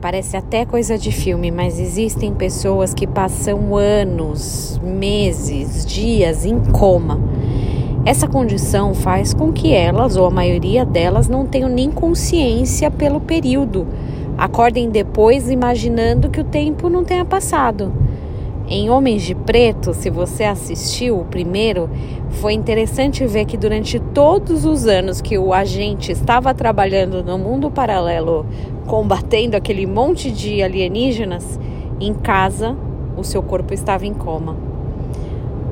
Parece até coisa de filme, mas existem pessoas que passam anos, meses, dias em coma. Essa condição faz com que elas, ou a maioria delas, não tenham nem consciência pelo período. Acordem depois imaginando que o tempo não tenha passado. Em Homens de Preto, se você assistiu o primeiro, foi interessante ver que durante todos os anos que o agente estava trabalhando no mundo paralelo, combatendo aquele monte de alienígenas, em casa o seu corpo estava em coma.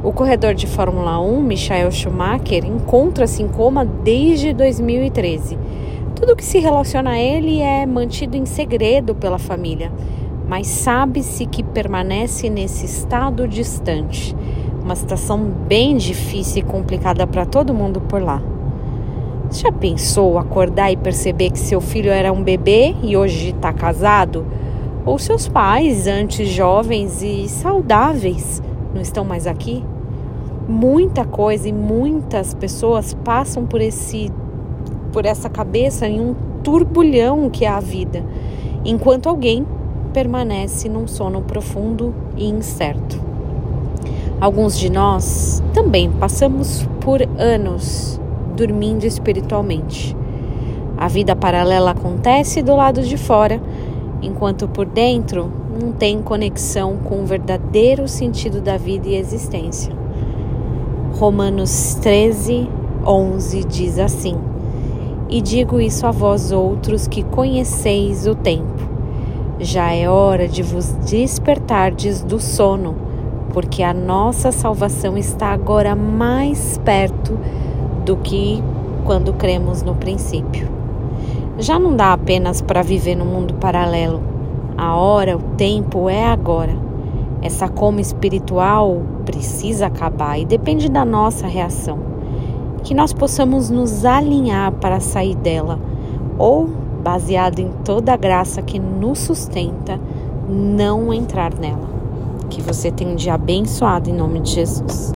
O corredor de Fórmula 1, Michael Schumacher, encontra-se em coma desde 2013. Tudo que se relaciona a ele é mantido em segredo pela família mas sabe-se que permanece nesse estado distante. Uma situação bem difícil e complicada para todo mundo por lá. Você já pensou acordar e perceber que seu filho era um bebê e hoje está casado? Ou seus pais, antes jovens e saudáveis, não estão mais aqui? Muita coisa e muitas pessoas passam por esse por essa cabeça em um turbulhão que é a vida, enquanto alguém permanece num sono profundo e incerto. Alguns de nós também passamos por anos dormindo espiritualmente. A vida paralela acontece do lado de fora, enquanto por dentro não tem conexão com o verdadeiro sentido da vida e existência. Romanos 13, 11 diz assim: E digo isso a vós outros que conheceis o tempo já é hora de vos despertardes do sono, porque a nossa salvação está agora mais perto do que quando cremos no princípio. Já não dá apenas para viver no mundo paralelo. A hora, o tempo é agora. Essa coma espiritual precisa acabar e depende da nossa reação. Que nós possamos nos alinhar para sair dela ou baseado em toda a graça que nos sustenta, não entrar nela. Que você tenha um dia abençoado em nome de Jesus.